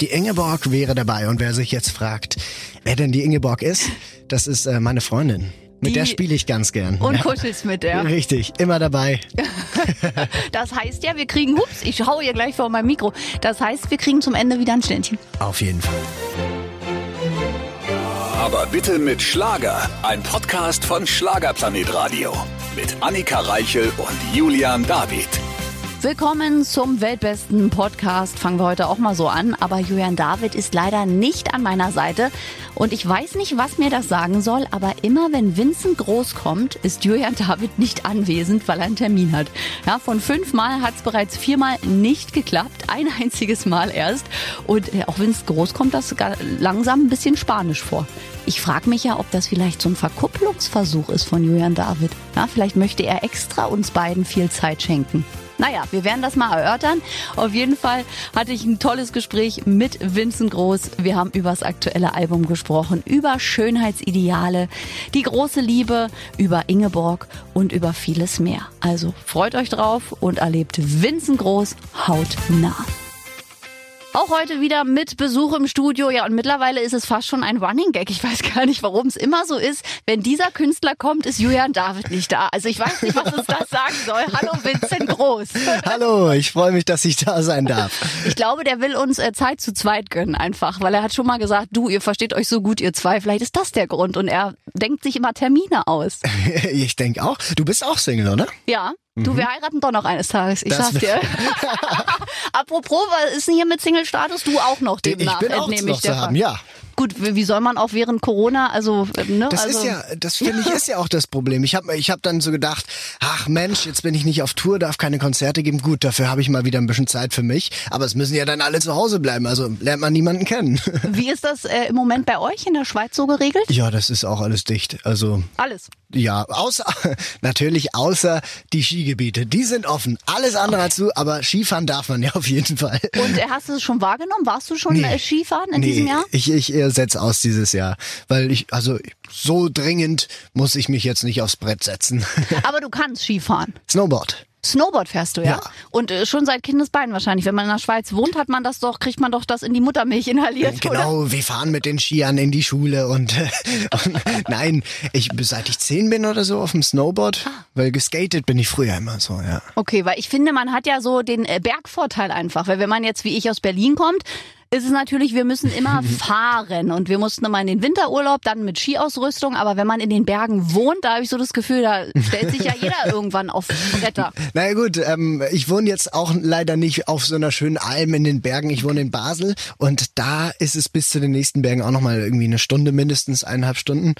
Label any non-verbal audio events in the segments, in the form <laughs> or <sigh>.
Die Ingeborg wäre dabei und wer sich jetzt fragt, wer denn die Ingeborg ist, das ist äh, meine Freundin. Mit Die- der spiele ich ganz gern. Und ja. kuschelst mit der. Richtig, immer dabei. <laughs> Das heißt ja, wir kriegen, hups, ich hau hier gleich vor mein Mikro. Das heißt, wir kriegen zum Ende wieder ein Ständchen. Auf jeden Fall. Aber bitte mit Schlager. Ein Podcast von Schlagerplanet Radio. Mit Annika Reichel und Julian David. Willkommen zum weltbesten Podcast. Fangen wir heute auch mal so an. Aber Julian David ist leider nicht an meiner Seite. Und ich weiß nicht, was mir das sagen soll, aber immer wenn Vincent Groß kommt, ist Julian David nicht anwesend, weil er einen Termin hat. Ja, von fünfmal hat es bereits viermal nicht geklappt. Ein einziges Mal erst. Und äh, auch Vincent Groß kommt das langsam ein bisschen spanisch vor. Ich frage mich ja, ob das vielleicht so ein Verkupplungsversuch ist von Julian David. Ja, vielleicht möchte er extra uns beiden viel Zeit schenken. Naja, wir werden das mal erörtern. Auf jeden Fall hatte ich ein tolles Gespräch mit Vincent Groß. Wir haben über das aktuelle Album gesprochen, über Schönheitsideale, die große Liebe, über Ingeborg und über vieles mehr. Also freut euch drauf und erlebt Vincent Groß hautnah. Auch heute wieder mit Besuch im Studio. Ja, und mittlerweile ist es fast schon ein Running Gag. Ich weiß gar nicht, warum es immer so ist. Wenn dieser Künstler kommt, ist Julian David nicht da. Also ich weiß nicht, was uns das sagen soll. Hallo Vincent Groß. <laughs> Hallo, ich freue mich, dass ich da sein darf. Ich glaube, der will uns äh, Zeit zu zweit gönnen einfach, weil er hat schon mal gesagt, du, ihr versteht euch so gut, ihr zwei. Vielleicht ist das der Grund. Und er denkt sich immer Termine aus. <laughs> Ich denke auch. Du bist auch Single, oder? Ja. Du, wir heiraten doch noch eines Tages. Ich Mhm. Das sag's dir. <laughs> Apropos, was ist denn hier mit Single-Status? Du auch noch Ich demnach, bin auch entnehme noch ich zu haben, ja. Gut, wie soll man auch während Corona, also, äh, ne? Das also, ist ja, das finde ich ist ja auch das Problem. Ich habe ich hab dann so gedacht, ach Mensch, jetzt bin ich nicht auf Tour, darf keine Konzerte geben. Gut, dafür habe ich mal wieder ein bisschen Zeit für mich. Aber es müssen ja dann alle zu Hause bleiben, also lernt man niemanden kennen. <laughs> Wie ist das äh, im Moment bei euch in der Schweiz so geregelt? Ja, das ist auch alles dicht. Also Alles. ja, außer <laughs> natürlich außer die Skigebiete, die sind offen. Alles andere als du, aber Skifahren darf man ja auf jeden Fall. Und äh, hast du es schon wahrgenommen? Warst du schon Nee. äh, Skifahren in diesem Jahr? ich, ich äh, setz aus dieses Jahr, weil ich also so dringend muss ich mich jetzt nicht aufs Brett setzen. <laughs> Aber du kannst Skifahren. Snowboard. Snowboard fährst du, ja? Ja. Und äh, schon seit Kindesbeinen wahrscheinlich. Wenn man in der Schweiz wohnt, hat man das doch, kriegt man doch das in die Muttermilch inhaliert, oder? Genau, wir fahren mit den Skiern in die Schule und, äh, <laughs> und nein, ich seit ich zehn bin oder so auf dem Snowboard, weil geskatet bin ich früher immer so, ja. Okay, weil ich finde, man hat ja so den äh, Bergvorteil einfach. Weil wenn man jetzt wie ich aus Berlin kommt, ist es natürlich, wir müssen immer <laughs> fahren und wir mussten immer in den Winterurlaub, dann mit Skiausrüstung, aber wenn man in den Bergen wohnt, da habe ich so das Gefühl, da stellt sich ja <laughs> jeder irgendwann auf Bretter. Na ja, gut, ähm, ich wohne jetzt auch leider nicht auf so einer schönen Alm in den Bergen. Ich wohne in Basel und da ist es bis zu den nächsten Bergen auch nochmal irgendwie eine Stunde mindestens, eineinhalb Stunden.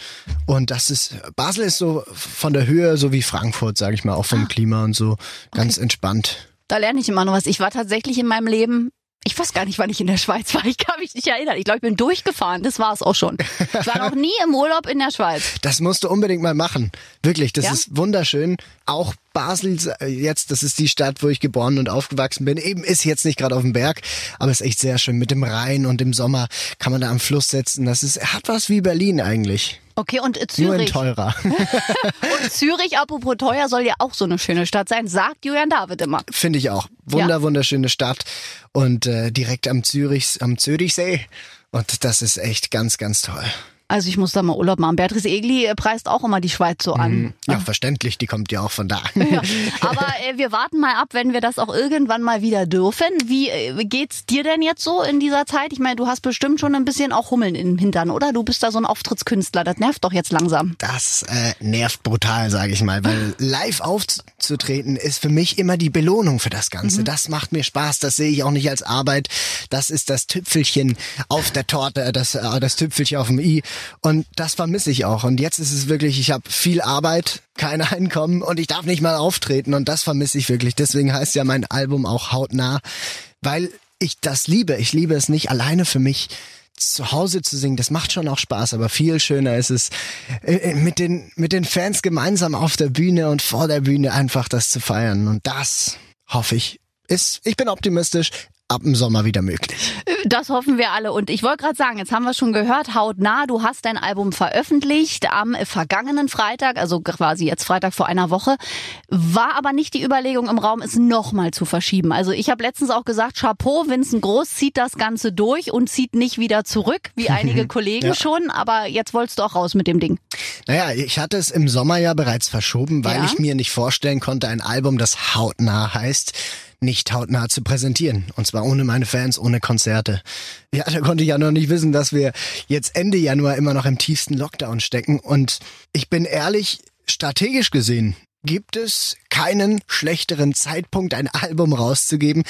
Und das ist, Basel ist so von der Höhe so wie Frankfurt, sage ich mal, auch vom Klima und so ganz entspannt. Da lerne ich immer noch was. Ich war tatsächlich in meinem Leben ich weiß gar nicht, wann ich in der Schweiz war. Ich kann mich nicht erinnern. Ich glaube, ich bin durchgefahren. Das war es auch schon. Ich war noch nie im Urlaub in der Schweiz. Das musst du unbedingt mal machen. Wirklich, das Ja? ist wunderschön. Auch Basel äh, jetzt, das ist die Stadt, wo ich geboren und aufgewachsen bin. Eben ist jetzt nicht gerade auf dem Berg, aber ist echt sehr schön. Mit dem Rhein und im Sommer kann man da am Fluss sitzen. Das ist, hat was wie Berlin eigentlich. Okay, und äh, Nur in Zürich. teurer. <laughs> Und Zürich, apropos teuer, soll ja auch so eine schöne Stadt sein, sagt Julian David immer. Finde ich auch. Wunder, Ja. wunderschöne Stadt. Und äh, direkt am Zürich, am Zürichsee. Und das ist echt ganz, ganz toll. Also ich muss da mal Urlaub machen. Beatrice Egli äh, preist auch immer die Schweiz so an. Ja, verständlich, die kommt ja auch von da. <laughs> Ja. <laughs> Aber äh, wir warten mal ab, wenn wir das auch irgendwann mal wieder dürfen. Wie äh, geht's dir denn jetzt so in dieser Zeit? Ich meine, du hast bestimmt schon ein bisschen auch Hummeln im Hintern, oder? Du bist da so ein Auftrittskünstler. Das nervt doch jetzt langsam. Das äh, nervt brutal, sage ich mal, weil <laughs> live aufzutreten ist für mich immer die Belohnung für das Ganze. Das macht mir Spaß, das sehe ich auch nicht als Arbeit. Das ist das Tüpfelchen auf der Torte, das, äh, das Tüpfelchen auf dem i. Und das vermisse ich auch. Und jetzt ist es wirklich, ich habe viel Arbeit, kein <laughs> Einkommen und ich darf nicht mal auftreten. Und das vermisse ich wirklich. Deswegen heißt ja mein Album auch hautnah, weil ich das liebe. Ich liebe es nicht alleine für mich zu Hause zu singen, das macht schon auch Spaß, aber viel schöner ist es, äh, äh, mit den, mit den Fans gemeinsam auf der Bühne und vor der Bühne einfach das zu feiern. Und das hoffe ich ist, ich bin optimistisch, ab dem Sommer wieder möglich. Das hoffen wir alle. Und ich wollte gerade sagen, jetzt haben wir schon gehört, hautnah, du hast dein Album veröffentlicht am vergangenen Freitag, also quasi jetzt Freitag vor einer Woche. War aber nicht die Überlegung im Raum, es nochmal zu verschieben. Also ich habe letztens auch gesagt, Chapeau, Vincent Groß zieht das Ganze durch und zieht nicht wieder zurück, wie <laughs> einige Kollegen ja. schon. Aber jetzt wolltest du auch raus mit dem Ding. Naja, ich hatte es im Sommer ja bereits verschoben, weil ja. ich mir nicht vorstellen konnte, ein Album, das hautnah heißt, nicht hautnah zu präsentieren. Und zwar ohne meine Fans, ohne Konzerte. Ja, da konnte ich ja noch nicht wissen, dass wir jetzt Ende Januar immer noch im tiefsten Lockdown stecken. Und ich bin ehrlich, strategisch gesehen gibt es keinen schlechteren Zeitpunkt, ein Album rauszugeben.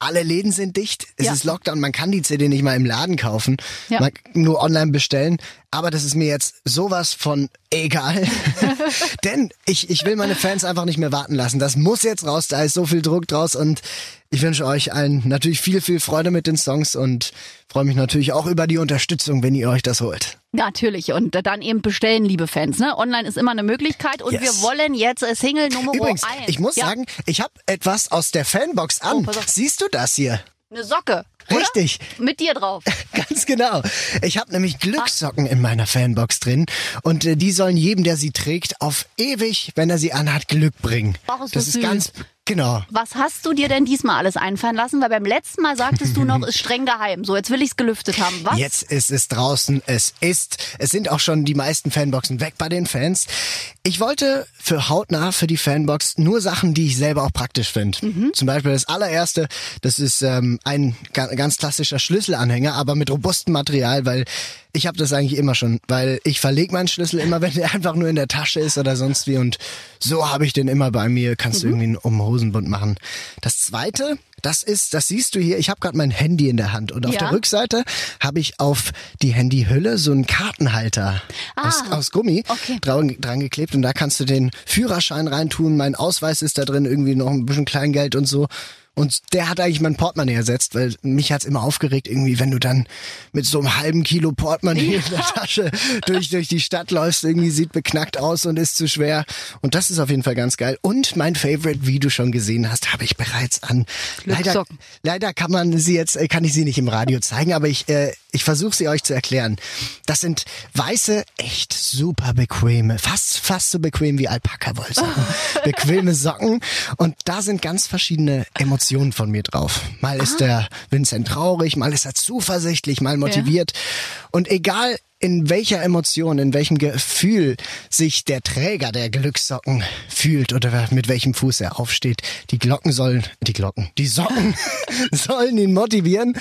Alle Läden sind dicht. Es ja. ist Lockdown. Man kann die CD nicht mal im Laden kaufen. Ja. Man nur online bestellen. Aber das ist mir jetzt sowas von egal. <laughs> Denn ich, ich will meine Fans einfach nicht mehr warten lassen. Das muss jetzt raus. Da ist so viel Druck draus und ich wünsche euch allen natürlich viel, viel Freude mit den Songs und freue mich natürlich auch über die Unterstützung, wenn ihr euch das holt. Natürlich und dann eben bestellen, liebe Fans. Ne? Online ist immer eine Möglichkeit und yes. wir wollen jetzt Single Nummer Übrigens, 1. Ich muss ja. sagen, ich habe etwas aus der Fanbox an. Oh, Siehst du das hier? Eine Socke. Oder? Richtig. Mit dir drauf. <laughs> Ganz genau. Ich habe nämlich Glückssocken in meiner Fanbox drin und äh, die sollen jedem, der sie trägt, auf ewig, wenn er sie anhat, Glück bringen. Ach, ist das, das ist ganz Genau. Was hast du dir denn diesmal alles einfallen lassen? Weil beim letzten Mal sagtest du noch, <laughs> ist streng geheim. So, jetzt will ich es gelüftet haben. Was? Jetzt ist es draußen. Es ist. Es sind auch schon die meisten Fanboxen weg bei den Fans. Ich wollte für hautnah für die Fanbox nur Sachen, die ich selber auch praktisch finde. Mhm. Zum Beispiel das allererste, das ist ähm, ein ganz klassischer Schlüsselanhänger, aber mit robustem Material, weil ich habe das eigentlich immer schon, weil ich verlege meinen Schlüssel immer, <laughs> wenn der einfach nur in der Tasche ist oder sonst wie und so habe ich den immer bei mir. Kannst mhm. du irgendwie um Hosenbund machen. Das zweite, das ist, das siehst du hier, ich habe gerade mein Handy in der Hand und auf ja. der Rückseite habe ich auf die Handyhülle so einen Kartenhalter ah, aus, aus Gummi okay. dran, dran geklebt und da kannst du den Führerschein reintun, mein Ausweis ist da drin, irgendwie noch ein bisschen Kleingeld und so und der hat eigentlich mein Portemonnaie ersetzt, weil mich hat's immer aufgeregt, irgendwie, wenn du dann mit so einem halben Kilo Portemonnaie ja. in der Tasche durch, durch die Stadt läufst, irgendwie sieht beknackt aus und ist zu schwer. Und das ist auf jeden Fall ganz geil. Und mein Favorite, wie du schon gesehen hast, habe ich bereits an. Leider, leider kann man sie jetzt, kann ich sie nicht im Radio zeigen, aber ich, äh, ich versuche sie euch zu erklären. Das sind weiße, echt super bequeme, fast, fast so bequem wie Alpaka-Wollsocken. <laughs> bequeme Socken. Und da sind ganz verschiedene Emotionen Emotionen von mir drauf. Mal ist der Vincent traurig, mal ist er zuversichtlich, mal motiviert. Ja. Und egal in welcher Emotion, in welchem Gefühl sich der Träger der Glückssocken fühlt oder mit welchem Fuß er aufsteht, die Glocken sollen, die Glocken, die Socken <laughs> <laughs> sollen ihn motivieren.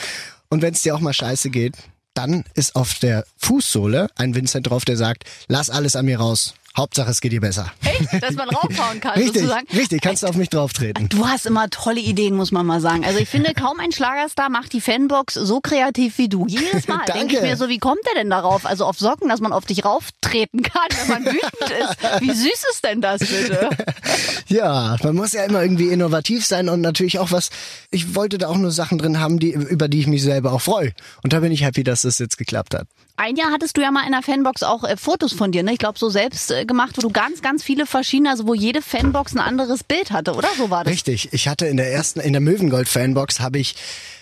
Und wenn es dir auch mal scheiße geht, dann ist auf der Fußsohle ein Vincent drauf, der sagt, lass alles an mir raus. Hauptsache, es geht dir besser. Echt? Dass man raufhauen kann, richtig, sozusagen? Richtig, kannst du auf mich drauf treten. Du hast immer tolle Ideen, muss man mal sagen. Also ich finde, kaum ein Schlagerstar macht die Fanbox so kreativ wie du. Jedes Mal <laughs> denke ich mir so, wie kommt der denn darauf? Also auf Socken, dass man auf dich rauftreten kann, wenn man wütend ist. Wie süß ist denn das bitte? <laughs> ja, man muss ja immer irgendwie innovativ sein und natürlich auch was, ich wollte da auch nur Sachen drin haben, die, über die ich mich selber auch freue. Und da bin ich happy, dass das jetzt geklappt hat. Ein Jahr hattest du ja mal in der Fanbox auch äh, Fotos von dir, ne? Ich glaube, so selbst äh, gemacht, wo du ganz, ganz viele verschiedene, also wo jede Fanbox ein anderes Bild hatte, oder? So war das. Richtig. Ich hatte in der ersten, in der Möwengold Fanbox habe ich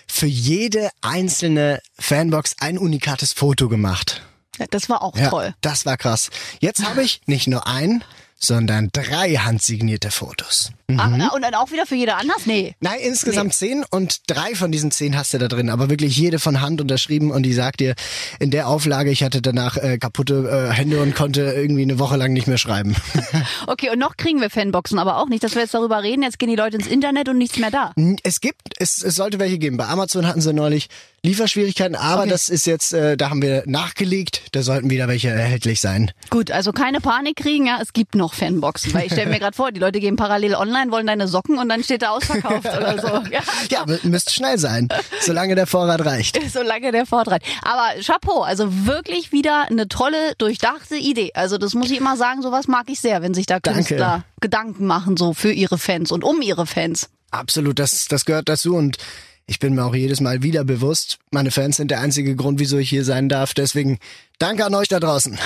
für jede einzelne Fanbox ein unikates Foto gemacht. Ja, das war auch ja, toll. Das war krass. Jetzt habe ich nicht nur ein, sondern drei handsignierte Fotos. Mhm. Ach, und dann auch wieder für jede anders? Nee. Nein, insgesamt nee. zehn und drei von diesen zehn hast du da drin, aber wirklich jede von Hand unterschrieben und die sagt dir, in der Auflage, ich hatte danach äh, kaputte äh, Hände und konnte irgendwie eine Woche lang nicht mehr schreiben. <laughs> okay, und noch kriegen wir Fanboxen, aber auch nicht, dass wir jetzt darüber reden, jetzt gehen die Leute ins Internet und nichts mehr da. Es gibt, es, es sollte welche geben. Bei Amazon hatten sie neulich Lieferschwierigkeiten, aber okay. das ist jetzt, äh, da haben wir nachgelegt, da sollten wieder welche erhältlich sein. Gut, also keine Panik kriegen, ja, es gibt noch Fanboxen, weil ich stelle mir <laughs> gerade vor, die Leute gehen parallel online, wollen deine Socken und dann steht da ausverkauft oder so. <laughs> Ja, ja müsst schnell sein, solange der Vorrat reicht. <laughs> solange der Vorrat reicht. Aber Chapeau, also wirklich wieder eine tolle, durchdachte Idee. Also das muss ich immer sagen, sowas mag ich sehr, wenn sich da Künstler Danke. Gedanken machen, so für ihre Fans und um ihre Fans. Absolut, das, das gehört dazu und ich bin mir auch jedes Mal wieder bewusst, meine Fans sind der einzige Grund, wieso ich hier sein darf. Deswegen Danke an euch da draußen.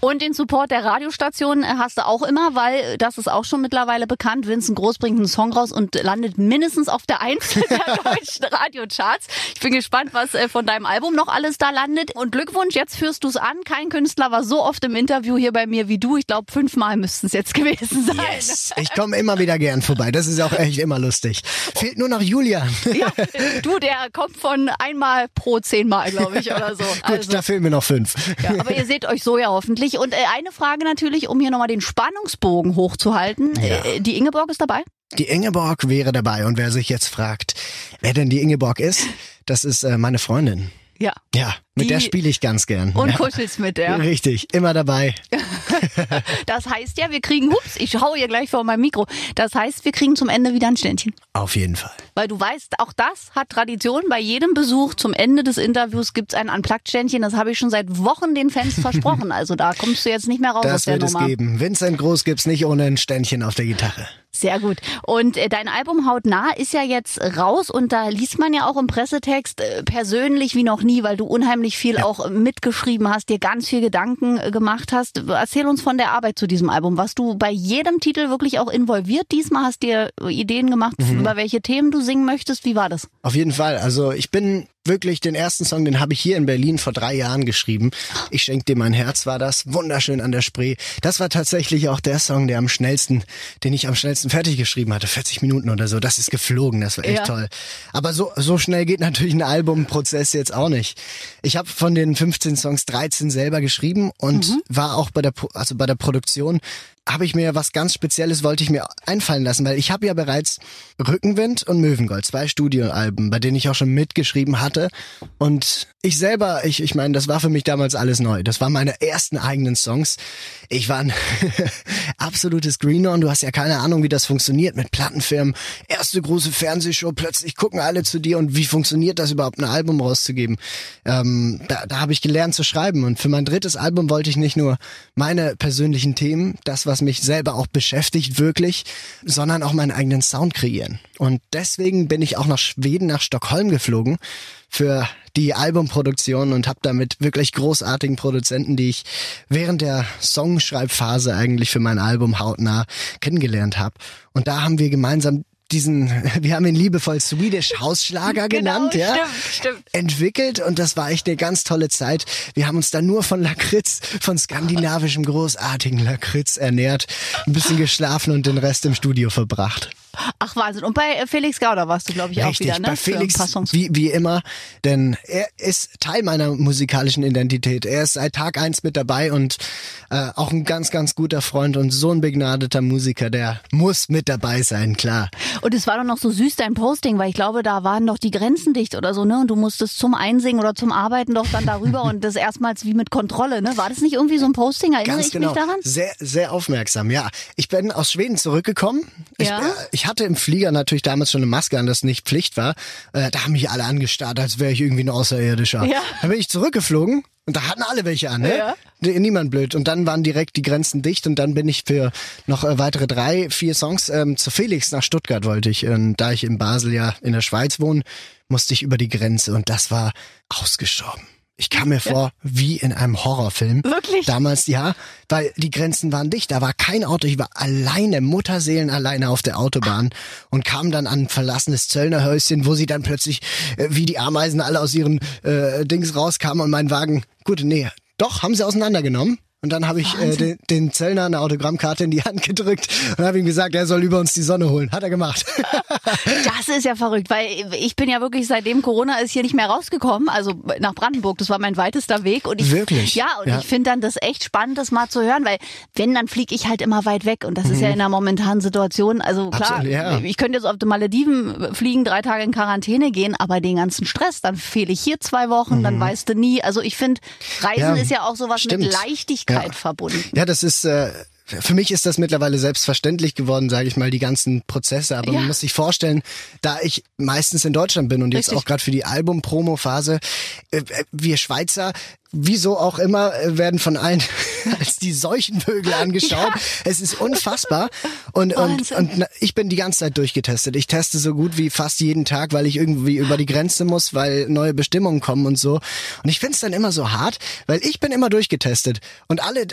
Und den Support der Radiostation hast du auch immer, weil das ist auch schon mittlerweile bekannt. Vincent Groß bringt einen Song raus und landet mindestens auf der Eins der <laughs> deutschen Radiocharts. Ich bin gespannt, was äh, von deinem Album noch alles da landet. Und Glückwunsch, jetzt führst du es an. Kein Künstler war so oft im Interview hier bei mir wie du. Ich glaube, fünfmal müssten es jetzt gewesen sein. Yes. Ich komme immer wieder gern vorbei. Das ist auch echt immer lustig. Fehlt nur noch Julian. Ja, <laughs> du, der kommt von einmal pro zehnmal, glaube ich, oder so. Gut, also. da fehlen mir noch fünf. Ja, aber ihr seht euch so ja hoffentlich. Und äh, eine Frage natürlich, um hier nochmal den Spannungsbogen hochzuhalten. Ja. Äh, die Ingeborg ist dabei? Die Ingeborg wäre dabei. Und wer sich jetzt fragt, wer denn die Ingeborg ist, das ist äh, meine Freundin. Ja. Ja, mit der spiele ich ganz gern. Und ja. kuschelst mit der. Richtig, immer dabei. <laughs> das heißt ja, wir kriegen, hups, ich schaue hier gleich vor meinem Mikro. Das heißt, wir kriegen zum Ende wieder ein Ständchen. Auf jeden Fall. Weil du weißt, auch das hat Tradition. Bei jedem Besuch zum Ende des Interviews gibt's ein Unplugged-Ständchen. Das habe ich schon seit Wochen den Fans versprochen. <laughs> Also da kommst du jetzt nicht mehr raus das aus der Nummer. Das wird es geben. Vincent Groß gibt's nicht ohne ein Ständchen auf der Gitarre. Sehr gut. Und äh, dein Album Haut nah ist ja jetzt raus und da liest man ja auch im Pressetext äh, persönlich wie noch nie, weil du unheimlich viel ja. auch mitgeschrieben hast, dir ganz viel Gedanken äh, gemacht hast. Erzähl uns von der Arbeit zu diesem Album. Warst du bei jedem Titel wirklich auch involviert? Diesmal hast dir Ideen gemacht, mhm. über welche Themen du singen möchtest. Wie war das? Auf jeden Fall. Also ich bin wirklich den ersten Song, den habe ich hier in Berlin vor drei Jahren geschrieben. Ich schenke dir mein Herz war das, wunderschön an der Spree. Das war tatsächlich auch der Song, der am schnellsten, den ich am schnellsten fertig geschrieben hatte, 40 Minuten oder so. Das ist geflogen, das war echt ja. toll. Aber so so schnell geht natürlich ein Albumprozess jetzt auch nicht. Ich habe von den 15 Songs 13 selber geschrieben und mhm. war auch bei der also bei der Produktion habe ich mir was ganz Spezielles wollte ich mir einfallen lassen, weil ich habe ja bereits Rückenwind und Möwengold, zwei Studioalben, bei denen ich auch schon mitgeschrieben hatte. Und ich selber, ich ich meine, das war für mich damals alles neu. Das waren meine ersten eigenen Songs. Ich war ein <laughs> absolutes Greenhorn, du hast ja keine Ahnung, wie das funktioniert mit Plattenfirmen. Erste große Fernsehshow, plötzlich gucken alle zu dir und wie funktioniert das überhaupt ein Album rauszugeben? Ähm, da da habe ich gelernt zu schreiben und für mein drittes Album wollte ich nicht nur meine persönlichen Themen, das was was mich selber auch beschäftigt, wirklich, sondern auch meinen eigenen Sound kreieren. Und deswegen bin ich auch nach Schweden, nach Stockholm geflogen für die Albumproduktion und habe damit wirklich großartigen Produzenten, die ich während der Songschreibphase eigentlich für mein Album hautnah kennengelernt habe. Und da haben wir gemeinsam diesen, <laughs> wir haben ihn liebevoll Swedish Hausschlager <laughs> genau, genannt, ja, stimmt, stimmt. entwickelt und das war echt eine ganz tolle Zeit. Wir haben uns da nur von Lakritz, von skandinavischem großartigen Lakritz ernährt, ein bisschen geschlafen und den Rest im Studio verbracht. Ach Wahnsinn. Und bei äh, Felix Gauder warst du, glaube ich, Richtig, auch wieder, ne? Bei Felix, wie, wie immer, denn er ist Teil meiner musikalischen Identität. Er ist seit Tag eins mit dabei und äh, auch ein ganz, ganz guter Freund und so ein begnadeter Musiker, der muss mit dabei sein, klar. Und es war doch noch so süß, dein Posting, weil ich glaube, da waren doch die Grenzen dicht oder so, ne? Und du musstest zum Einsingen oder zum Arbeiten doch dann darüber <laughs> und das erstmals wie mit Kontrolle, ne? War das nicht irgendwie so ein Posting? Erinnere ganz ich genau. mich daran? Sehr, sehr aufmerksam, ja. Ich bin aus Schweden zurückgekommen. Ja. Ich, äh, ich ich hatte im Flieger natürlich damals schon eine Maske an, das nicht Pflicht war. Äh, da haben mich alle angestarrt, als wäre ich irgendwie ein Außerirdischer. Ja. Dann bin ich zurückgeflogen und da hatten alle welche an, ne? Ja. Niemand blöd. Und dann waren direkt die Grenzen dicht und dann bin ich für noch äh, weitere drei, vier Songs ähm, zu Felix nach Stuttgart wollte ich. Und da ich in Basel ja in der Schweiz wohne, musste ich über die Grenze und das war ausgestorben. Ich kam mir vor wie in einem Horrorfilm. Wirklich? Damals, ja, weil die Grenzen waren dicht. Da war kein Auto. Ich war alleine, Mutterseelen alleine auf der Autobahn und kam dann an ein verlassenes Zöllnerhäuschen, wo sie dann plötzlich äh, wie die Ameisen alle aus ihren äh, Dings rauskamen und mein Wagen, gut, nee, doch, haben sie auseinandergenommen. Und dann habe ich äh, den, den Zöllner eine Autogrammkarte in die Hand gedrückt und habe ihm gesagt, er soll über uns die Sonne holen. Hat er gemacht. <laughs> das ist ja verrückt, weil ich bin ja wirklich seitdem Corona ist hier nicht mehr rausgekommen, also nach Brandenburg. Das war mein weitester Weg. Und ich, wirklich? Ja, und ja. ich finde dann das echt spannend, das mal zu hören, weil wenn, dann fliege ich halt immer weit weg. Und das mhm. ist ja mhm. in der momentanen Situation, also klar, Absolut, ja. ich könnte jetzt auf die Malediven fliegen, drei Tage in Quarantäne gehen, aber den ganzen Stress, dann fehle ich hier zwei Wochen, mhm. dann weißt du nie. Also ich finde, Reisen ja, ist ja auch sowas stimmt. mit Leichtigkeit ja. verbunden. Ja, das ist äh, für mich ist das mittlerweile selbstverständlich geworden, sage ich mal, die ganzen Prozesse. Aber Ja. man muss sich vorstellen, da ich meistens in Deutschland bin und jetzt Richtig. auch gerade für die Album-Promo-Phase, äh, äh, wir Schweizer, wieso auch immer, äh, werden von allen <laughs> als die Seuchenvögel <laughs> angeschaut. Es ist unfassbar. Und, und, Wahnsinn. und ich bin die ganze Zeit durchgetestet. Ich teste so gut wie fast jeden Tag, weil ich irgendwie über die Grenze muss, weil neue Bestimmungen kommen und so. Und ich find's dann immer so hart, weil ich bin immer durchgetestet. Und alle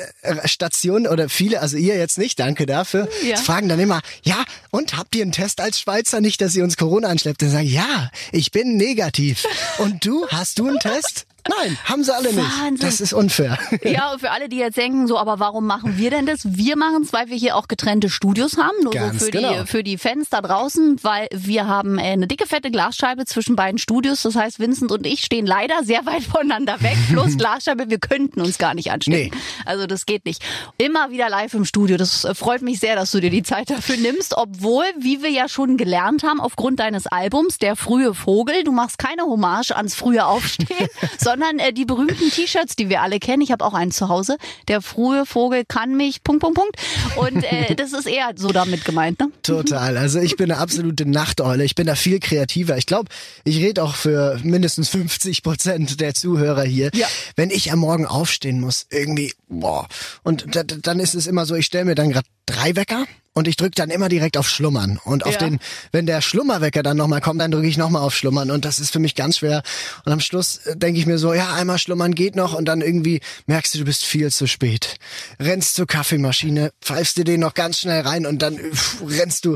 Stationen oder viele, also ihr jetzt nicht, danke dafür, Ja. fragen dann immer, ja, und habt ihr einen Test als Schweizer? Nicht, dass ihr uns Corona anschleppt. Dann sage ich, ja, ich bin negativ. Und du, hast du einen Test? Nein, haben sie alle nicht. Wahnsinn. Das ist unfair. Ja, und für alle, die jetzt denken, so, aber warum machen wir denn das? Wir machen es, weil wir hier auch getrennte Studios haben, nur Ganz so für genau. die für die Fans da draußen, weil wir haben äh, eine dicke fette Glasscheibe zwischen beiden Studios. Das heißt, Vincent und ich stehen leider sehr weit <laughs> voneinander weg. Plus <laughs> Glasscheibe, wir könnten uns gar nicht anstecken. Nee. Also das geht nicht. Immer wieder live im Studio. Das äh, freut mich sehr, dass du dir die Zeit dafür nimmst, obwohl, wie wir ja schon gelernt haben, aufgrund deines Albums Der frühe Vogel, du machst keine Hommage ans frühe Aufstehen, sondern <laughs> äh, die berühmten T-Shirts, die wir alle kennen. Ich habe auch einen zu Hause. Der frühe Vogel kann mich. Punkt, Punkt, Punkt. Und äh, <laughs> das ist eher so damit gemeint, ne? Total. Also ich bin eine absolute Nachteule. Ich bin da viel kreativer. Ich glaube, ich rede auch für mindestens 50 Prozent der Zuhörer hier. Ja. Wenn ich am Morgen aufstehen muss, irgendwie, boah. Und da, dann ist es immer so, ich stelle mir dann gerade drei Wecker und ich drücke dann immer direkt auf Schlummern. Und auf Ja. den, wenn der Schlummerwecker dann nochmal kommt, dann drücke ich nochmal auf Schlummern. Und das ist für mich ganz schwer. Und am Schluss denke ich mir so, ja, einmal schlummern geht noch. Und dann irgendwie merkst du, du bist viel zu spät. Rennst zur Kaffeemaschine, pfeifst dir den noch ganz schnell rein und dann pff, rennst du.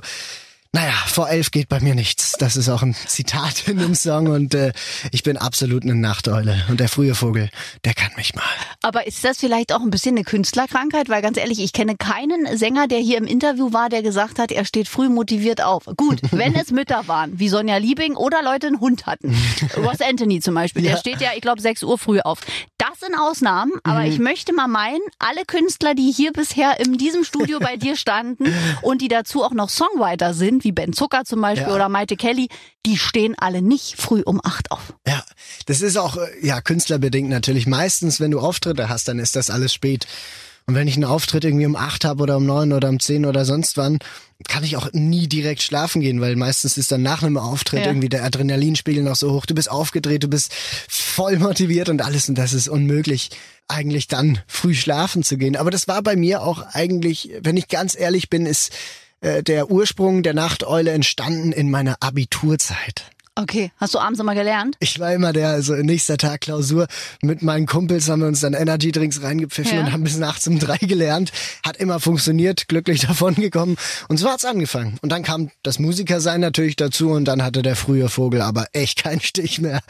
Naja, vor elf geht bei mir nichts. Das ist auch ein Zitat in dem Song und äh, ich bin absolut eine Nachteule. Und der frühe Vogel, der kann mich mal. Aber ist das vielleicht auch ein bisschen eine Künstlerkrankheit? Weil ganz ehrlich, ich kenne keinen Sänger, der hier im Interview war, der gesagt hat, er steht früh motiviert auf. Gut, <laughs> wenn es Mütter waren, wie Sonja Liebing oder Leute einen Hund hatten. <laughs> Ross Anthony zum Beispiel, der Ja. steht ja, ich glaube, 6 Uhr früh auf. Das sind Ausnahmen, aber Mhm. ich möchte mal meinen, alle Künstler, die hier bisher in diesem Studio bei dir standen <laughs> und die dazu auch noch Songwriter sind, wie Ben Zucker zum Beispiel Ja. oder Maite Kelly, die stehen alle nicht früh um 8 auf. Ja, das ist auch äh, ja künstlerbedingt natürlich. Meistens, wenn du Auftritte hast, dann ist das alles spät. Und wenn ich einen Auftritt irgendwie um acht habe oder um neun oder um zehn oder sonst wann, kann ich auch nie direkt schlafen gehen, weil meistens ist dann nach einem Auftritt Ja. irgendwie der Adrenalinspiegel noch so hoch. Du bist aufgedreht, du bist voll motiviert und alles und das ist unmöglich, eigentlich dann früh schlafen zu gehen. Aber das war bei mir auch eigentlich, wenn ich ganz ehrlich bin, ist äh, der Ursprung der Nachteule entstanden in meiner Abiturzeit. Okay, hast du abends immer gelernt? Ich war immer der, also nächster Tag Klausur. Mit meinen Kumpels haben wir uns dann Energy Drinks reingepfiffen Ja. und haben bis nachts um drei gelernt. Hat immer funktioniert, glücklich <laughs> davon gekommen. Und so hat's angefangen. Und dann kam das Musikersein natürlich dazu und dann hatte der frühe Vogel aber echt keinen Stich mehr.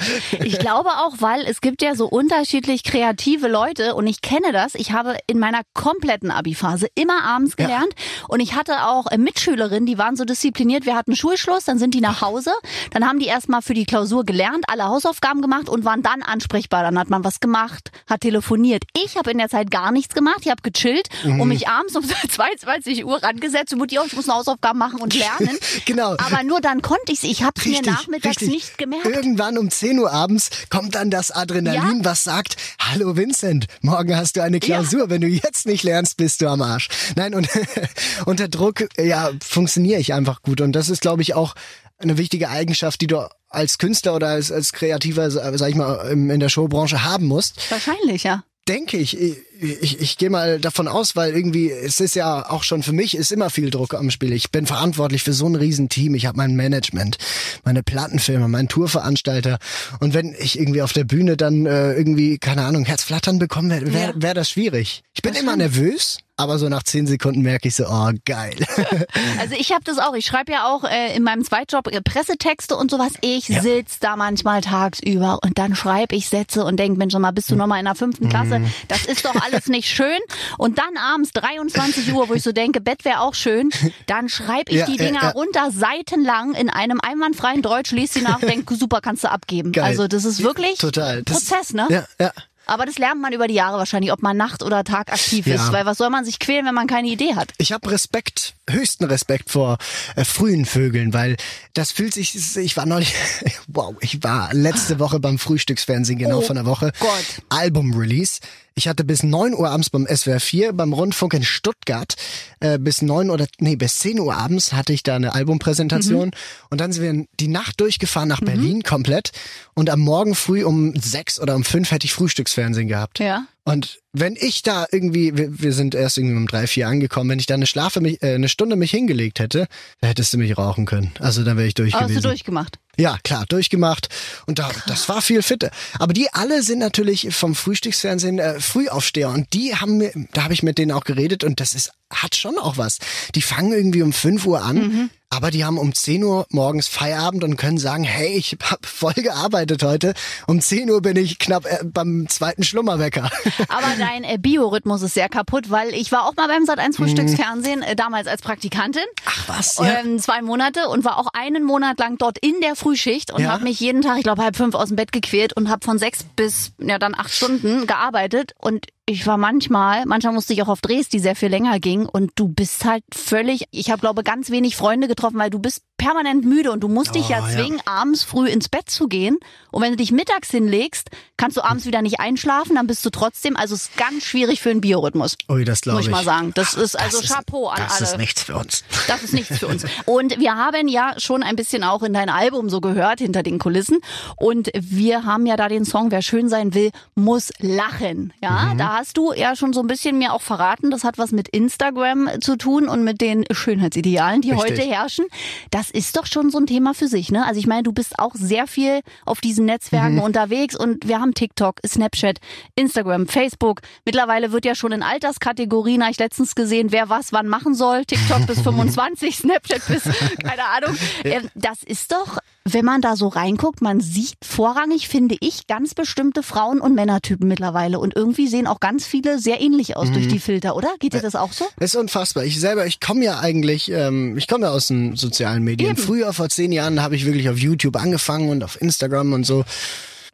Ich glaube auch, weil es gibt ja so unterschiedlich kreative Leute und ich kenne das. Ich habe in meiner kompletten Abi-Phase immer abends Ja. gelernt und ich hatte auch äh, Mitschülerinnen, die waren so diszipliniert. Wir hatten Schulschluss, dann sind die nach Hause, dann haben die erstmal für die Klausur gelernt, alle Hausaufgaben gemacht und waren dann ansprechbar. Dann hat man was gemacht, hat telefoniert. Ich habe in der Zeit gar nichts gemacht. Ich habe gechillt Mhm. und mich abends um <laughs> 22 Uhr rangesetzt und Mutti, ich muss eine Hausaufgaben machen und lernen. <laughs> Genau. Aber nur dann konnte ich's. Ich habe es mir nachmittags richtig. nicht gemerkt. Irgendwann um 10 Uhr abends kommt dann das Adrenalin, Ja. was sagt, hallo Vincent, morgen hast du eine Klausur. Wenn du jetzt nicht lernst, bist du am Arsch. Nein, und <laughs> unter Druck, ja, funktioniere ich einfach gut. Und das ist, glaube ich, auch eine wichtige Eigenschaft, die du als Künstler oder als, als Kreativer, sag ich mal, in der Showbranche haben musst. Wahrscheinlich, ja. Denke ich. Ich, ich, ich gehe mal davon aus, weil irgendwie, es ist ja auch schon für mich, ist immer viel Druck am Spiel. Ich bin verantwortlich für so ein Riesenteam. Ich habe mein Management, meine Plattenfirma, meinen Tourveranstalter. Und wenn ich irgendwie auf der Bühne dann äh, irgendwie, keine Ahnung, Herzflattern bekomme, wäre wär, wär das schwierig. Ich bin immer nervös, aber so nach zehn Sekunden merke ich so, oh, geil. <laughs> Also ich habe das auch. Ich schreibe ja auch äh, in meinem Zweitjob äh, Pressetexte und sowas. Ich Ja. sitz da manchmal tagsüber und dann schreibe ich Sätze und denk, Mensch, mal, bist du noch mal in der fünften Klasse? Mhm. Das ist doch alles nicht schön. Und dann abends 23 Uhr, wo ich so denke, Bett wäre auch schön, dann schreibe ich Ja, die Dinger ja. runter, seitenlang in einem einwandfreien Deutsch, lese sie nach, denk, super, kannst du abgeben. Geil. Also das ist wirklich Total. Das- Prozess, ne? Ja, ja. Aber das lernt man über die Jahre wahrscheinlich, ob man Nacht oder Tag aktiv Ja. ist. Weil was soll man sich quälen, wenn man keine Idee hat? Ich habe Respekt, höchsten Respekt vor äh, frühen Vögeln, weil das fühlt sich, ich war neulich, <laughs> wow, ich war letzte Woche beim Frühstücksfernsehen, genau Oh von der Woche. Gott. Album-Release. Ich hatte bis 9 Uhr abends beim SWR 4, beim Rundfunk in Stuttgart, äh, bis 9 oder, nee, bis 10 Uhr abends hatte ich da eine Albumpräsentation. Mhm. Und dann sind wir die Nacht durchgefahren nach mhm. Berlin komplett. Und am Morgen früh um 6 oder um 5 hätte ich Frühstücksfernsehen gehabt. Ja. Und wenn ich da irgendwie, wir, wir sind erst irgendwie um drei, vier angekommen, wenn ich da eine Schlafe mich, äh, eine Stunde mich hingelegt hätte, dann hättest du mich rauchen können. Also dann wäre ich durch Aber gewesen. Hast du durchgemacht? Ja, klar, durchgemacht. Und da, das war viel fitter. Aber die alle sind natürlich vom Frühstücksfernsehen äh, Frühaufsteher. Und die haben mir, da habe ich mit denen auch geredet und das ist, hat schon auch was. Die fangen irgendwie um 5 Uhr an. Mhm. Aber die haben um 10 Uhr morgens Feierabend und können sagen, hey, ich habe voll gearbeitet heute. Um 10 Uhr bin ich knapp äh, beim zweiten Schlummerwecker. <laughs> Aber dein äh, Biorhythmus ist sehr kaputt, weil ich war auch mal beim Sat1 Frühstücksfernsehen, äh, damals als Praktikantin. Ach was? Ja. Ähm, zwei Monate und war auch einen Monat lang dort in der Frühschicht und ja. habe mich jeden Tag, ich glaube halb fünf aus dem Bett gequält und habe von sechs bis ja dann acht Stunden gearbeitet und ich war manchmal, manchmal musste ich auch auf Drehs, die sehr viel länger ging und du bist halt völlig, ich habe glaube ganz wenig Freunde getroffen, weil du bist permanent müde und du musst dich ja oh, zwingen, ja. abends früh ins Bett zu gehen und wenn du dich mittags hinlegst, kannst du abends wieder nicht einschlafen, dann bist du trotzdem, also es ist ganz schwierig für einen Biorhythmus. Ui, das glaube ich. Muss ich mal sagen. Das ist also das Chapeau ist, an das alle. Das ist nichts für uns. Das ist nichts für uns. <laughs> Und wir haben ja schon ein bisschen auch in dein Album so gehört, hinter den Kulissen und wir haben ja da den Song Wer schön sein will, muss lachen. Ja, mhm. da hast du ja schon so ein bisschen mir auch verraten, das hat was mit Instagram zu tun und mit den Schönheitsidealen, die Richtig. heute herrschen. Das ist doch schon so ein Thema für sich, ne? Also ich meine, du bist auch sehr viel auf diesen Netzwerken mhm. unterwegs und wir haben TikTok, Snapchat, Instagram, Facebook. Mittlerweile wird ja schon in Alterskategorien, habe ich letztens gesehen, wer was wann machen soll. TikTok bis <laughs> 25, Snapchat bis, <laughs> keine Ahnung. Ähm, das ist doch, wenn man da so reinguckt, man sieht vorrangig, finde ich, ganz bestimmte Frauen- und Männertypen mittlerweile. Und irgendwie sehen auch ganz viele sehr ähnlich aus mhm. durch die Filter, oder? Geht dir das auch so? Ist unfassbar. Ich selber, ich komme ja eigentlich, ähm, ich komme ja aus den sozialen Medien. Eben. Früher, vor zehn Jahren, habe ich wirklich auf YouTube angefangen und auf Instagram und so.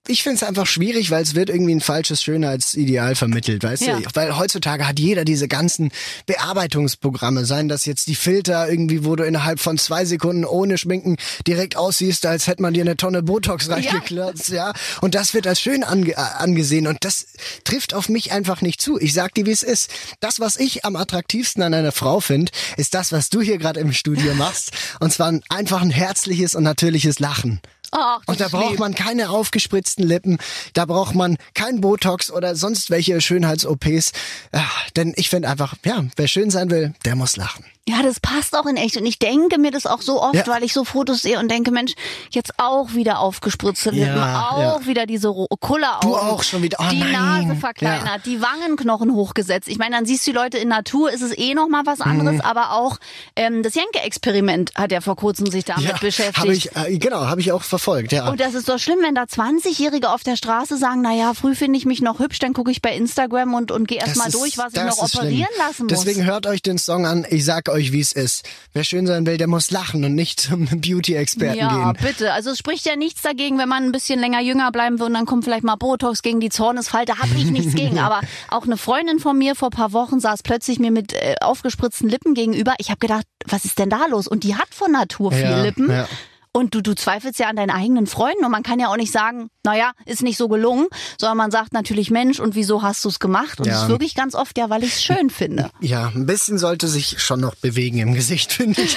Ich finde es einfach schwierig, weil es wird irgendwie ein falsches Schönheitsideal vermittelt, weißt ja. du? Weil heutzutage hat jeder diese ganzen Bearbeitungsprogramme, seien das jetzt die Filter irgendwie, wo du innerhalb von zwei Sekunden ohne Schminken direkt aussiehst, als hätte man dir eine Tonne Botox reingeklotzt, ja. ja. Und das wird als schön ange angesehen und das trifft auf mich einfach nicht zu. Ich sag dir, wie es ist. Das, was ich am attraktivsten an einer Frau finde, ist das, was du hier gerade im Studio machst. Und zwar einfach ein herzliches und natürliches Lachen. Ach, und da braucht man keine aufgespritzten Lippen, da braucht man kein Botox oder sonst welche Schönheits-OPs. Ja, denn ich finde einfach, ja, wer schön sein will, der muss lachen. Ja, das passt auch in echt. Und ich denke mir das auch so oft, ja. weil ich so Fotos sehe und denke, Mensch, jetzt auch wieder aufgespritzte Lippen, ja, auch ja. wieder diese Kulleraugen. Du auch schon wieder. Oh, die nein. Nase verkleinert, die Wangenknochen hochgesetzt. Ich meine, dann siehst du die Leute in Natur, ist es eh noch mal was anderes, mhm. aber auch ähm, das Jenke-Experiment hat ja vor kurzem sich damit beschäftigt. Hab ich, äh, genau, habe ich auch verfolgt, ja. Und das ist doch schlimm, wenn da 20-Jährige auf der Straße sagen, na ja, früh finde ich mich noch hübsch, dann gucke ich bei Instagram und, und gehe erst mal durch, was ich noch operieren schlimm. lassen muss. Deswegen hört euch den Song an, ich sag euch, wie es ist. Wer schön sein will, der muss lachen und nicht <laughs> zum Beauty-Experten ja, gehen. Ja, bitte. Also es spricht ja nichts dagegen, wenn man ein bisschen länger jünger bleiben will und dann kommt vielleicht mal Botox gegen die Zornesfalte. Habe ich nichts gegen. <laughs> Aber auch eine Freundin von mir vor paar Wochen saß plötzlich mir mit äh, aufgespritzten Lippen gegenüber. Ich habe gedacht, was ist denn da los? Und die hat von Natur viel ja, Lippen. Ja. Und du, du zweifelst ja an deinen eigenen Freunden und man kann ja auch nicht sagen, naja, ist nicht so gelungen, sondern man sagt natürlich, Mensch, und wieso hast du es gemacht? Und es ja. ist wirklich ganz oft ja, weil ich es schön finde. <laughs> Ja, ein bisschen sollte sich schon noch bewegen im Gesicht, <laughs> finde ich.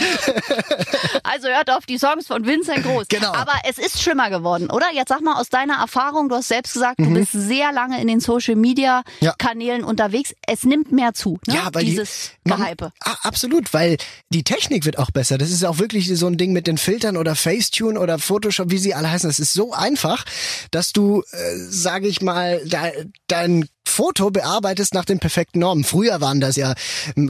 also hört auf die Songs von Vincent Groß. Genau. Aber es ist schlimmer geworden, oder? Jetzt sag mal aus deiner Erfahrung, du hast selbst gesagt, mhm. du bist sehr lange in den Social Media Kanälen ja. unterwegs. Es nimmt mehr zu, ne? Ja, weil dieses die, Gehype. Absolut, weil die Technik wird auch besser. Das ist auch wirklich so ein Ding mit den Filtern oder Facetune oder Photoshop, wie sie alle heißen. Das ist so einfach, dass du, äh, sage ich mal, de dein Foto bearbeitest nach den perfekten Normen. Früher waren das ja,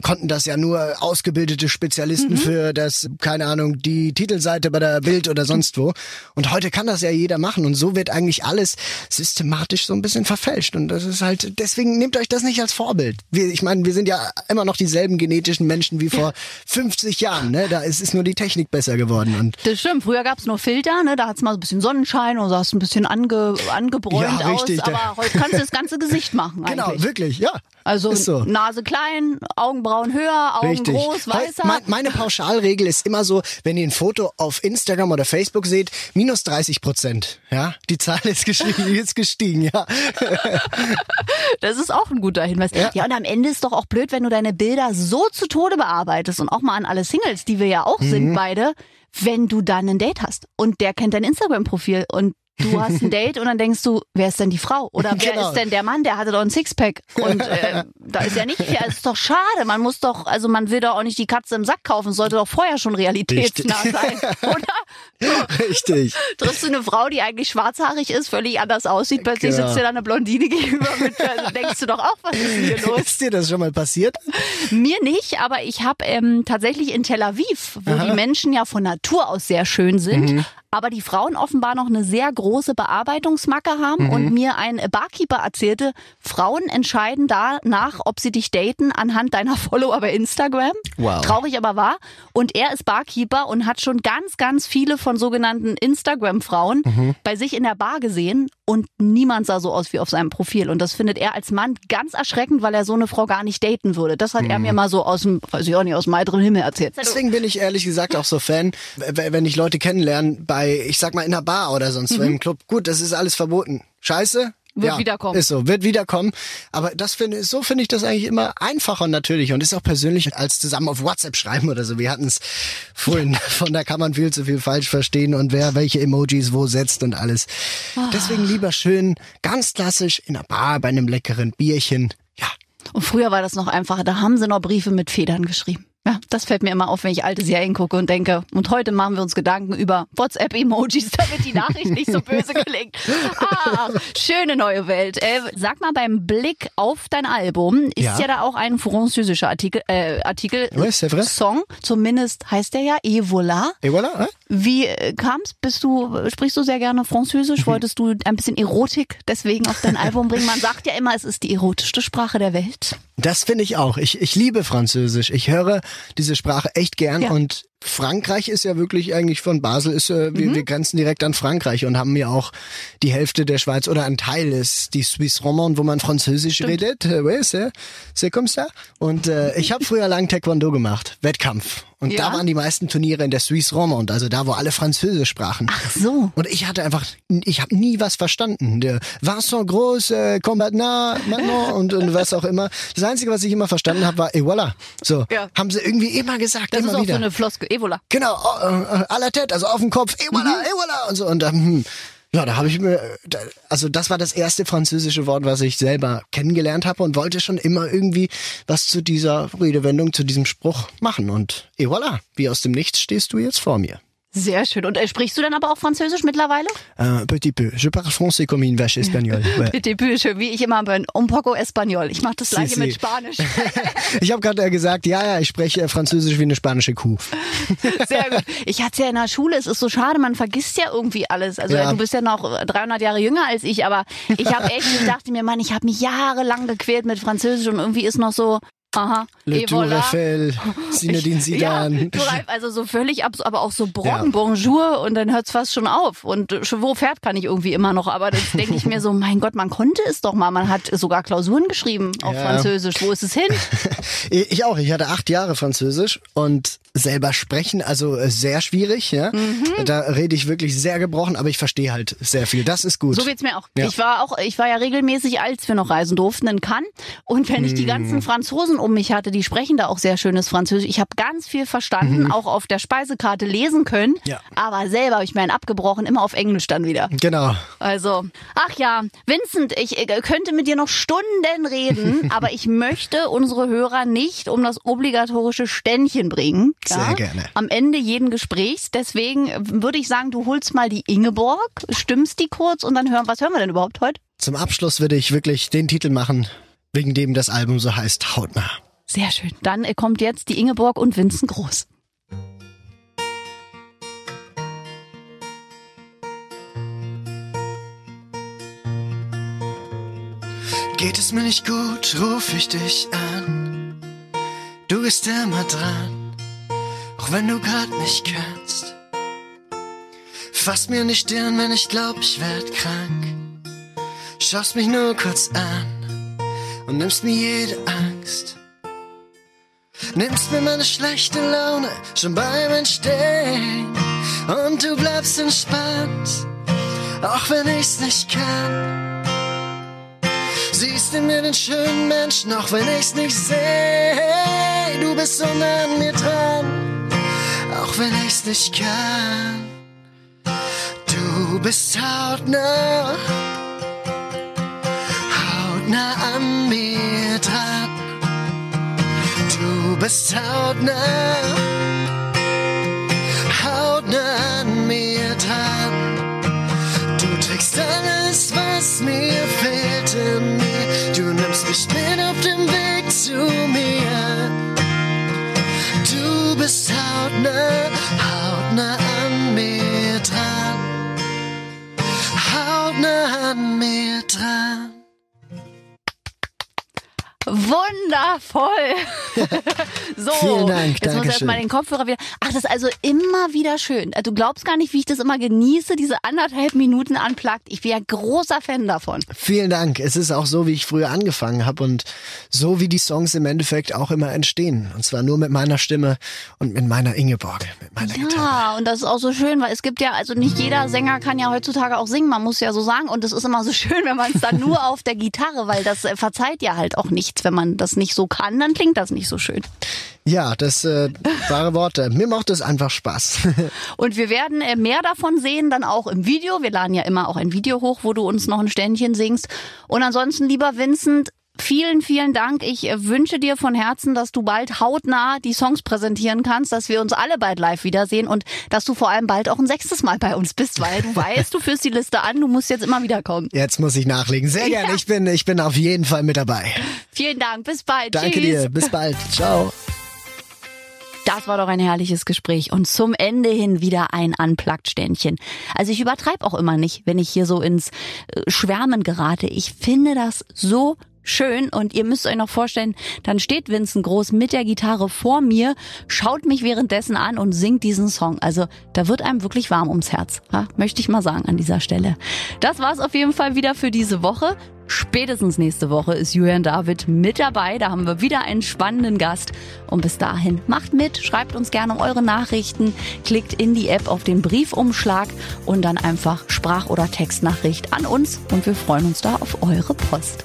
konnten das ja nur ausgebildete Spezialisten mhm. für das, keine Ahnung, die Titelseite bei der Bild oder sonst wo. Und heute kann das ja jeder machen. Und so wird eigentlich alles systematisch so ein bisschen verfälscht. Und das ist halt, deswegen nehmt euch das nicht als Vorbild. Wir, ich meine, wir sind ja immer noch dieselben genetischen Menschen wie vor 50 Jahren. Ne? Da ist, ist nur die Technik besser geworden. Und das stimmt. Früher gab es nur Filter, ne? da hat's mal so ein bisschen Sonnenschein und sah es ein bisschen ange, angebräunt ja, richtig, aus. Aber heute kannst du das ganze Gesicht <laughs> machen. Machen Genau, eigentlich. wirklich, ja. Also so. Nase klein, Augenbrauen höher, Augen Richtig. groß, weißer. mein, meine Pauschalregel ist immer so, wenn ihr ein Foto auf Instagram oder Facebook seht, minus 30 Prozent. Ja, die Zahl ist gestiegen, <laughs> ist gestiegen, ja. Das ist auch ein guter Hinweis. Ja. Ja. und am Ende ist doch auch blöd, wenn du deine Bilder so zu Tode bearbeitest und auch mal an alle Singles, die wir ja auch Mhm. sind beide, wenn du dann ein Date hast und der kennt dein Instagram-Profil und du hast ein Date und dann denkst du, wer ist denn die Frau? Oder <laughs> wer Genau. ist denn der Mann? Der hatte doch ein Sixpack. Und äh, da ist ja nicht viel. Es ist doch schade. Man muss doch, also man will doch auch nicht die Katze im Sack kaufen. Sollte doch vorher schon realitätsnah sein. <laughs> Oder? Richtig. Triffst du eine Frau, die eigentlich schwarzhaarig ist, völlig anders aussieht, plötzlich Genau. sitzt dir da eine Blondine <laughs> gegenüber mit, also denkst du doch auch, was ist denn hier los? Ist dir das schon mal passiert? Mir nicht, aber ich habe ähm, tatsächlich in Tel Aviv, wo die Menschen ja von Natur aus sehr schön sind, Mhm. Aber die Frauen offenbar noch eine sehr große Bearbeitungsmacke haben Mhm. und mir ein Barkeeper erzählte, Frauen entscheiden danach, ob sie dich daten anhand deiner <laughs> Follower bei Instagram. Wow. Traurig aber wahr. Und er ist Barkeeper und hat schon ganz, ganz viele von sogenannten Instagram-Frauen Mhm. bei sich in der Bar gesehen und niemand sah so aus wie auf seinem Profil. Und das findet er als Mann ganz erschreckend, weil er so eine Frau gar nicht daten würde. Das hat er mir mal so aus dem, weiß ich auch nicht, aus dem heiteren Himmel erzählt. Deswegen bin ich ehrlich gesagt auch so Fan, wenn ich Leute kennenlerne bei, ich sag mal, in einer Bar oder sonst wo im Club. Gut, das ist alles verboten. Scheiße. Wird wiederkommen. Ist so, wird wiederkommen. Aber das finde, so finde ich das eigentlich immer einfacher und natürlich und ist auch persönlich als zusammen auf WhatsApp schreiben oder so. Wir hatten es vorhin, von da kann man viel zu viel falsch verstehen und wer welche Emojis wo setzt und alles. Ah. Deswegen lieber schön, ganz klassisch in einer Bar bei einem leckeren Bierchen. Ja, Und früher war das noch einfacher. Da haben sie noch Briefe mit Federn geschrieben. Ja, das fällt mir immer auf, wenn ich alte Serien gucke und denke, und heute machen wir uns Gedanken über WhatsApp-Emojis, <laughs> damit die Nachricht nicht so böse <laughs> klingt. Ah, schöne neue Welt. Äh, sag mal, beim Blick auf dein Album ist ja, Ja. da auch ein französischer Artikel, äh, Artikel vrai. Song, zumindest heißt der ja Et voilà. et voilà. Hein? Wie äh, kam's? Bist du, sprichst du sehr gerne Französisch? Wolltest du ein bisschen Erotik deswegen auf dein <laughs> Album bringen? Man sagt ja immer, es ist die erotischste Sprache der Welt. Das finde ich auch. Ich, ich liebe Französisch. Ich höre diese Sprache echt gern Ja. und Frankreich ist ja wirklich eigentlich von Basel ist äh, Mhm. wir, wir grenzen direkt an Frankreich und haben ja auch die Hälfte der Schweiz oder ein Teil ist die Suisse Romande, wo man Französisch redet. Äh, ouais, c'est c'est comme ça. Und äh, ich habe früher lang Taekwondo gemacht, Wettkampf. Und Ja? da waren die meisten Turniere in der Suisse Romande, also da, wo alle Französisch sprachen. Ach so. Und ich hatte einfach, ich habe nie was verstanden. Der Vincent Groß, äh, Combatna, maintenant und, und was auch immer. Das Einzige, was ich immer verstanden habe, war, et voilà. So, Ja. haben sie irgendwie immer gesagt, Das immer ist auch wieder. so eine Floskel. Evola. Genau, äh, äh, à la tête, also auf dem Kopf, voilà, et voilà und so. Und dann, hm, ja, da habe ich mir, also das war das erste französische Wort, was ich selber kennengelernt habe und wollte schon immer irgendwie was zu dieser Redewendung, zu diesem Spruch machen. Und et voilà, wie aus dem Nichts stehst du jetzt vor mir. Sehr schön. Und äh, sprichst du dann aber auch Französisch mittlerweile? Un petit peu. Je parle français comme une vache espagnole. <laughs> Ouais. Bitte, bitte, wie ich immer bin. Un poco español. Ich mache das Si, gleiche si. mit Spanisch. <laughs> Ich habe gerade gesagt, ja, ja, ich spreche äh, Französisch wie eine spanische Kuh. <laughs> Sehr gut. Ich hatte es ja in der Schule. Es ist so schade, man vergisst ja irgendwie alles. Also Ja. du bist ja noch 300 Jahre jünger als ich, aber ich habe echt, ich dachte mir, Mann, ich habe mich jahrelang gequält mit Französisch und irgendwie ist noch so, aha, Le et Tour voilà. Eiffel, <laughs> Zinedine Zidane. Ja, also so völlig abs, aber auch so Brocken, Ja. Bonjour und dann hört's fast schon auf. Und Chevaux fährt kann ich irgendwie immer noch, aber das denke ich mir so, <laughs> mein Gott, man konnte es doch mal. Man hat sogar Klausuren geschrieben auf Ja. Französisch. Wo ist es hin? <laughs> Ich auch. Ich hatte acht Jahre Französisch und selber sprechen, also äh, sehr schwierig. Ja, Mhm. da rede ich wirklich sehr gebrochen, aber ich verstehe halt sehr viel. Das ist gut. So geht's mir auch. Ich war auch, ich war ja regelmäßig, als wir noch reisen durften, in Cannes. Und wenn ich die Hm. ganzen Franzosen um mich hatte, die sprechen da auch sehr schönes Französisch. Ich habe ganz viel verstanden, auch auf der Speisekarte lesen können. Mhm. Ja. Aber selber habe ich mir einen abgebrochen, immer auf Englisch dann wieder. Genau. Also, ach ja, Vincent, ich äh, könnte mit dir noch Stunden reden, <laughs> aber ich möchte unsere Hörer nicht um das obligatorische Ständchen bringen. Sehr gerne. Am Ende jeden Gesprächs. Deswegen äh, würde ich sagen, du holst mal die Ingeborg, stimmst die kurz und dann hören, was hören wir denn überhaupt heute? Zum Abschluss würde ich wirklich den Titel machen, wegen dem das Album so heißt, Hautnah. Sehr schön. Dann kommt jetzt die Ingeborg und Vincent Groß. Geht es mir nicht gut, ruf ich dich an. Du bist immer dran, auch wenn du grad nicht kannst. Fass mir nicht Stirn, wenn ich glaub, ich werd krank. Schaust mich nur kurz an, und nimmst mir jede Angst. Nimmst mir meine schlechte Laune schon beim Entstehen und du bleibst entspannt, auch wenn ich's nicht kann. Siehst in mir den schönen Menschen, auch wenn ich's nicht seh. Du bist so nah an mir dran, auch wenn ich's nicht kann. Du bist hautnah, hautnah an mir dran. Du bist hautnah, hautnah an mir dran. Du trägst alles, was mir fehlt in mir. Du nimmst mich mit auf dem Weg zu mir. Du bist hautnah, hautnah an mir dran. Hautnah an mir dran. Wundervoll. <laughs> so, Vielen Dank, jetzt muss Dankeschön. erstmal den Kopfhörer wieder. Ach, das ist also immer wieder schön. Du glaubst gar nicht, wie ich das immer genieße, diese anderthalb Minuten anplagt. Ich bin ja großer Fan davon. Vielen Dank. Es ist auch so, wie ich früher angefangen habe und so, wie die Songs im Endeffekt auch immer entstehen. Und zwar nur mit meiner Stimme und mit meiner Ingeborg, mit meiner Gitarre. Ja, und das ist auch so schön, weil es gibt ja, also nicht jeder Sänger kann ja heutzutage auch singen, man muss ja so sagen. Und es ist immer so schön, wenn man es dann nur <laughs> auf der Gitarre, weil das äh, verzeiht ja halt auch nichts. Wenn man das nicht so kann, dann klingt das nicht so schön. Ja, das äh, wahre Worte. Mir macht es einfach Spaß. <laughs> Und wir werden äh, mehr davon sehen, dann auch im Video. Wir laden ja immer auch ein Video hoch, wo du uns noch ein Ständchen singst. Und ansonsten, lieber Vincent, Vielen, vielen Dank. Ich äh, wünsche dir von Herzen, dass du bald hautnah die Songs präsentieren kannst, dass wir uns alle bald live wiedersehen und dass du vor allem bald auch ein sechstes Mal bei uns bist, weil du <laughs> weißt, du führst die Liste an, du musst jetzt immer wieder kommen. Jetzt muss ich nachlegen. Sehr gerne. Ja. Ich bin, ich bin auf jeden Fall mit dabei. Vielen Dank, bis bald. Danke Tschüss. dir. Bis bald. Ciao. Das war doch ein herrliches Gespräch und zum Ende hin wieder ein Unplugged-Ständchen. Also ich übertreibe auch immer nicht, wenn ich hier so ins äh, Schwärmen gerate. Ich finde das so schön und ihr müsst euch noch vorstellen, dann steht Vincent Groß mit der Gitarre vor mir, schaut mich währenddessen an und singt diesen Song. Also da wird einem wirklich warm ums Herz, ja? möchte ich mal sagen an dieser Stelle. Das war's auf jeden Fall wieder für diese Woche. Spätestens nächste Woche ist Julian David mit dabei. Da haben wir wieder einen spannenden Gast. Und bis dahin macht mit, schreibt uns gerne eure Nachrichten, klickt in die App auf den Briefumschlag und dann einfach Sprach- oder Textnachricht an uns. Und wir freuen uns da auf eure Post.